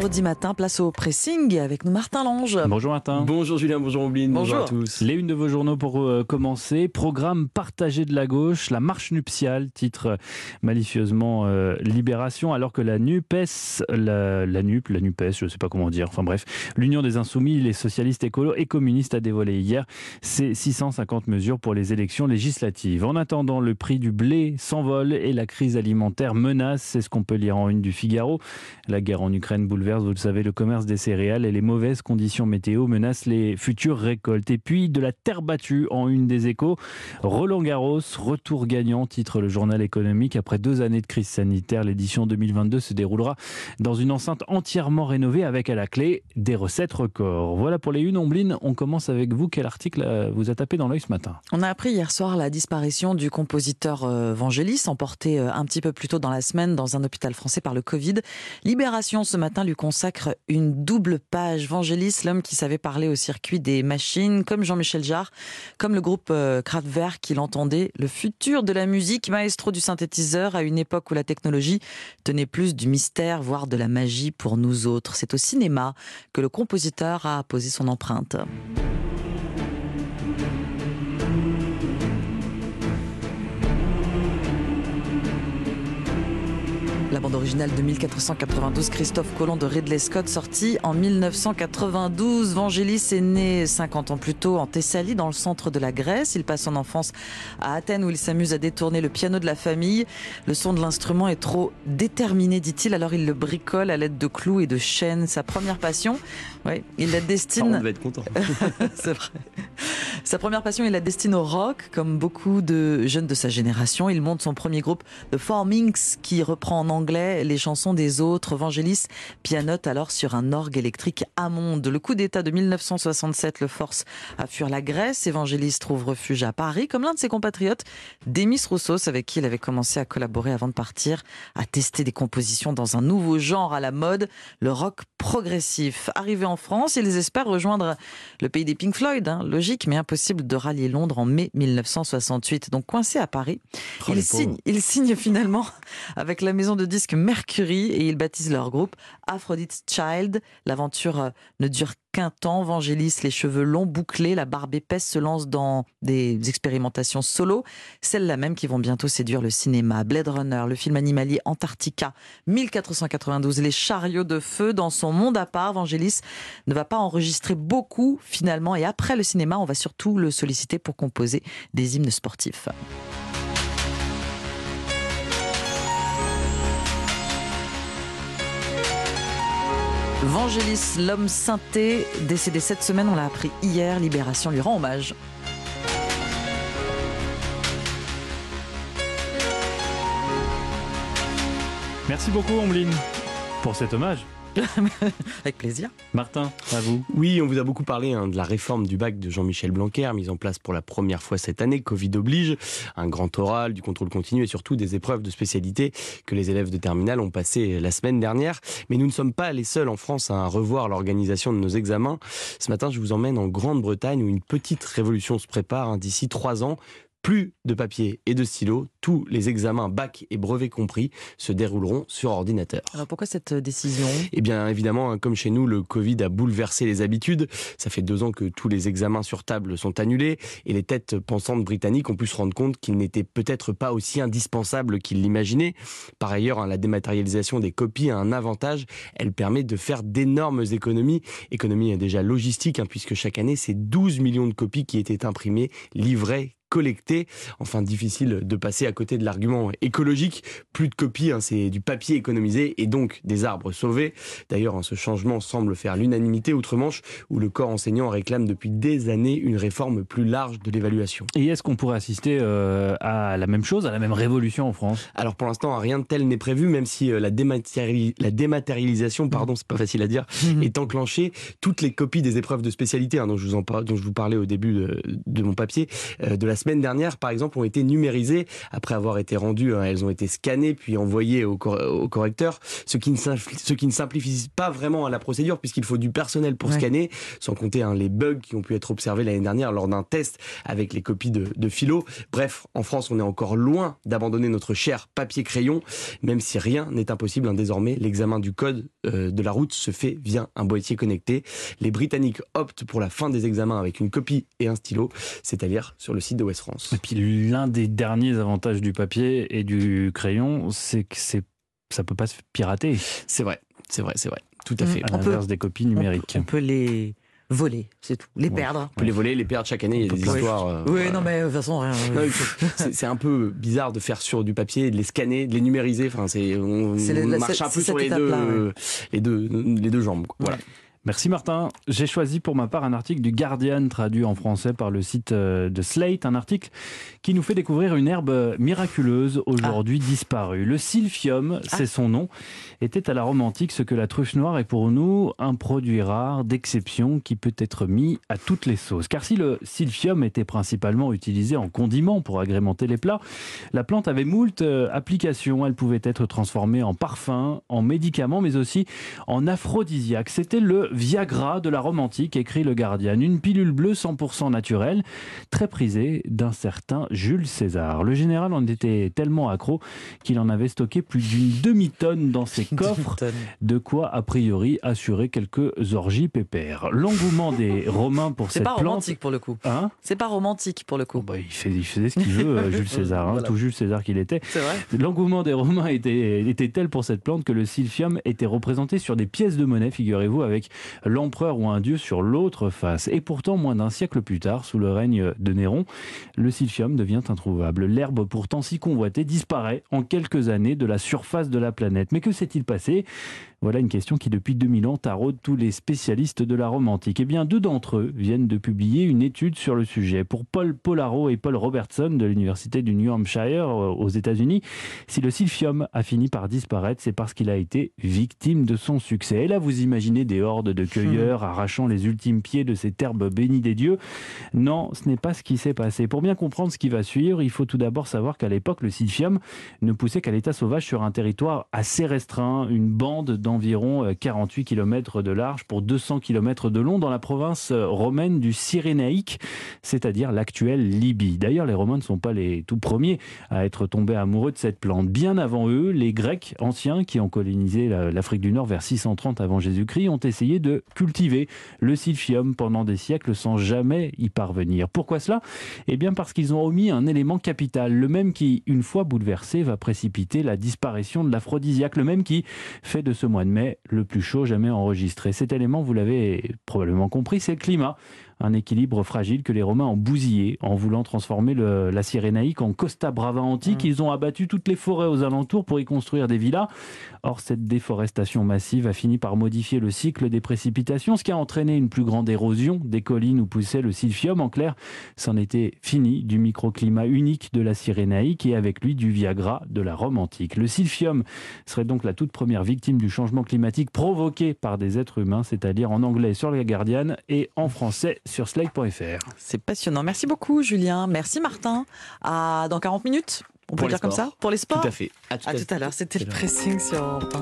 vendredi matin, place au pressing avec nous Martin Lange. Bonjour Martin. Bonjour Julien, bonjour Ombline, bonjour. à tous. Les unes de vos journaux pour euh, commencer. Programme partagé de la gauche, la marche nuptiale, titre euh, malicieusement euh, Libération, alors que la NUPES, la, la NUP, la NUPES, je ne sais pas comment dire, enfin bref, l'Union des Insoumis, les socialistes écolos et communistes a dévoilé hier ses 650 mesures pour les élections législatives. En attendant, le prix du blé s'envole et la crise alimentaire menace, c'est ce qu'on peut lire en une du Figaro. La guerre en Ukraine bouleverse, vous le savez, le commerce des céréales et les mauvaises conditions météo menacent les futures récoltes. Et puis de la terre battue en une des échos. Roland Garros, retour gagnant, titre le journal économique. Après deux années de crise sanitaire, l'édition 2022 se déroulera dans une enceinte entièrement rénovée avec à la clé des recettes records. Voilà pour les une Ombline. On commence avec vous. Quel article euh, vous a tapé dans l'œil ce matin? On a appris hier soir la disparition du compositeur euh, Vangelis, emporté euh, un petit peu plus tôt dans la semaine dans un hôpital français par le Covid. Libération ce matin lui consacre une double page. Vangelis, l'homme qui savait parler au circuit des machines, comme Jean-Michel Jarre, comme le groupe euh, Kraftwerk qui l'entendait, le futur de la musique, maestro du synthétiseur à une époque où la technologie tenait plus du mystère, voire de la magie pour nous autres. C'est au cinéma que le compositeur a posé son empreinte. La bande originale de 1492, Christophe Colomb de Ridley Scott, sortie en 1992. Vangelis est né 50 ans plus tôt en Thessalie, dans le centre de la Grèce. Il passe son enfance à Athènes où il s'amuse à détourner le piano de la famille. Le son de l'instrument est trop déterminé, dit-il, alors il le bricole à l'aide de clous et de chaînes. Sa première passion, oui, il la destine. On va être content. C'est vrai. Sa première passion, il la destine au rock, comme beaucoup de jeunes de sa génération. Il monte son premier groupe, The Four Minx, qui reprend en anglais les chansons des autres. Vangelis pianote alors sur un orgue électrique Hammond. Le coup d'État de 1967 le force à fuir la Grèce. Vangelis trouve refuge à Paris, comme l'un de ses compatriotes, Demis Roussos, avec qui il avait commencé à collaborer avant de partir, à tester des compositions dans un nouveau genre à la mode, le rock progressif. Arrivé en France, ils espèrent rejoindre le pays des Pink Floyd. Hein. Logique, mais impossible de rallier Londres en mai 1968. Donc coincé à Paris, Oh, signent, ils signent finalement avec la maison de disques Mercury et ils baptisent leur groupe Aphrodite's Child. L'aventure euh, ne dure qu'un temps. Vangelis, les cheveux longs, bouclés, la barbe épaisse, se lance dans des expérimentations solo, celles-là même qui vont bientôt séduire le cinéma. Blade Runner, le film animalier Antarctica, 1492, les chariots de feu dans son monde à part. Vangelis ne va pas enregistrer beaucoup finalement et après le cinéma, on va surtout le solliciter pour composer des hymnes sportifs. Vangelis, l'homme synthé, décédé cette semaine, on l'a appris hier, Libération lui rend hommage. Merci beaucoup Ombline pour cet hommage. Avec plaisir. Martin, à vous. Oui, on vous a beaucoup parlé hein, de la réforme du bac de Jean-Michel Blanquer, mise en place pour la première fois cette année, Covid oblige, un grand oral, du contrôle continu et surtout des épreuves de spécialité que les élèves de terminale ont passé la semaine dernière. Mais nous ne sommes pas les seuls en France à revoir l'organisation de nos examens. Ce matin, je vous emmène en Grande-Bretagne où une petite révolution se prépare hein, d'ici trois ans. Plus de papier et de stylo, tous les examens bac et brevet compris se dérouleront sur ordinateur. Alors pourquoi cette décision? Eh bien, évidemment, hein, comme chez nous, le Covid a bouleversé les habitudes. Ça fait deux ans que tous les examens sur table sont annulés et les têtes pensantes britanniques ont pu se rendre compte qu'ils n'étaient peut-être pas aussi indispensables qu'ils l'imaginaient. Par ailleurs, hein, la dématérialisation des copies a un avantage. Elle permet de faire d'énormes économies. Économies déjà logistiques, hein, puisque chaque année, c'est 12 millions de copies qui étaient imprimées, livrées, collectées. Enfin, difficile de passer à côté de l'argument écologique. Plus de copies, hein, c'est du papier économisé et donc des arbres sauvés. D'ailleurs, hein, ce changement semble faire l'unanimité outre-Manche, où le corps enseignant réclame depuis des années une réforme plus large de l'évaluation. Et est-ce qu'on pourrait assister euh, à la même chose, à la même révolution en France? Alors pour l'instant, rien de tel n'est prévu, même si euh, la, dématériali- la dématérialisation, pardon, c'est pas facile à dire, est enclenchée. Toutes les copies des épreuves de spécialité, hein, dont, je vous en par- dont je vous parlais au début de, de mon papier, euh, de la semaine dernière, par exemple, ont été numérisées après avoir été rendues. Hein, elles ont été scannées puis envoyées au, correcteur, ce qui, ne ce qui ne simplifie pas vraiment la procédure puisqu'il faut du personnel pour scanner, sans compter hein, les bugs qui ont pu être observés l'année dernière lors d'un test avec les copies de, de philo. Bref, en France, on est encore loin d'abandonner notre cher papier-crayon, même si rien n'est impossible. Hein, désormais, l'examen du code euh, de la route se fait via un boîtier connecté. Les Britanniques optent pour la fin des examens avec une copie et un stylo, c'est-à-dire sur le site de West France. Et puis l'un des derniers avantages du papier et du crayon, c'est que c'est ça peut pas se pirater. C'est vrai, c'est vrai, c'est vrai. Tout à mmh. fait. À l'inverse des copies numériques. On peut, les voler, c'est tout. Les perdre. On peut les voler, les perdre chaque année. Il y a des histoires. Euh, oui, non, mais de toute façon, rien. c'est un peu bizarre de faire sur du papier, de les scanner, de les numériser. Enfin, c'est on, marche un peu sur les deux, les deux, les deux jambes. Voilà. Merci Martin. J'ai choisi pour ma part un article du Guardian traduit en français par le site euh, de Slate, un article qui nous fait découvrir une herbe miraculeuse aujourd'hui ah. disparue. Le silphium, ah. c'est son nom, était à la romantique ce que la truffe noire est pour nous un produit rare d'exception qui peut être mis à toutes les sauces. Car si le silphium était principalement utilisé en condiment pour agrémenter les plats, la plante avait moult euh, applications. Elle pouvait être transformée en parfum, en médicament, mais aussi en aphrodisiaque. C'était le Viagra de la Rome antique, écrit le Guardian. Une pilule bleue 100% naturelle, très prisée d'un certain Jules César. Le général en était tellement accro qu'il en avait stocké plus d'une demi-tonne dans ses coffres, de quoi a priori assurer quelques orgies pépères. L'engouement des Romains pour cette plante... C'est pas romantique pour le coup. Hein C'est pas romantique pour le coup. bah, il, faisait ce qu'il veut, euh, Jules César, hein, tout Jules César qu'il était. L'engouement des Romains était, était tel pour cette plante que le silphium était représenté sur des pièces de monnaie, figurez-vous, avec l'empereur ou un dieu sur l'autre face. Et pourtant, moins d'un siècle plus tard, sous le règne de Néron, le silphium devient introuvable. L'herbe pourtant si convoitée disparaît en quelques années de la surface de la planète. Mais que s'est-il passé? Voilà une question qui, depuis 2000 ans, taraude tous les spécialistes de la Rome antique. Eh bien, deux d'entre eux viennent de publier une étude sur le sujet. Pour Paul Polaro et Paul Robertson de l'Université du New Hampshire euh, aux États-Unis, si le silphium a fini par disparaître, c'est parce qu'il a été victime de son succès. Et là, vous imaginez des hordes de cueilleurs arrachant les ultimes pieds de cette herbe bénie des dieux. Non, ce n'est pas ce qui s'est passé. Pour bien comprendre ce qui va suivre, il faut tout d'abord savoir qu'à l'époque, le silphium ne poussait qu'à l'état sauvage sur un territoire assez restreint, une bande dans environ 48 euh, km de large pour 200 km de long dans la province euh, romaine du Cyrénaïque, c'est-à-dire l'actuelle Libye. D'ailleurs, les Romains ne sont pas les tout premiers à être tombés amoureux de cette plante. Bien avant eux, les Grecs anciens qui ont colonisé l'Afrique du Nord vers 630 avant Jésus-Christ ont essayé de cultiver le silphium pendant des siècles sans jamais y parvenir. Pourquoi cela? Eh bien parce qu'ils ont omis un élément capital, le même qui, une fois bouleversé, va précipiter la disparition de l'aphrodisiaque, le même qui fait de ce mois de mai le plus chaud jamais enregistré. Cet élément, vous l'avez probablement compris, c'est le climat un équilibre fragile que les Romains ont bousillé en voulant transformer la Cyrénaïque en Costa Brava antique. Mmh. Ils ont abattu toutes les forêts aux alentours pour y construire des villas. Or, cette déforestation massive a fini par modifier le cycle des précipitations, ce qui a entraîné une plus grande érosion des collines où poussait le silphium. En clair, c'en était fini du microclimat unique de la Cyrénaïque et avec lui du Viagra de la Rome antique. Le silphium serait donc la toute première victime du changement climatique provoqué par des êtres humains, c'est-à-dire en anglais sur la Guardian et en français sur slide.fr. C'est passionnant. Merci beaucoup, Julien. Merci, Martin. À dans 40 minutes, on peut dire comme ça Pour les sports Tout à fait. À tout à, l'heure. C'était le pressing sur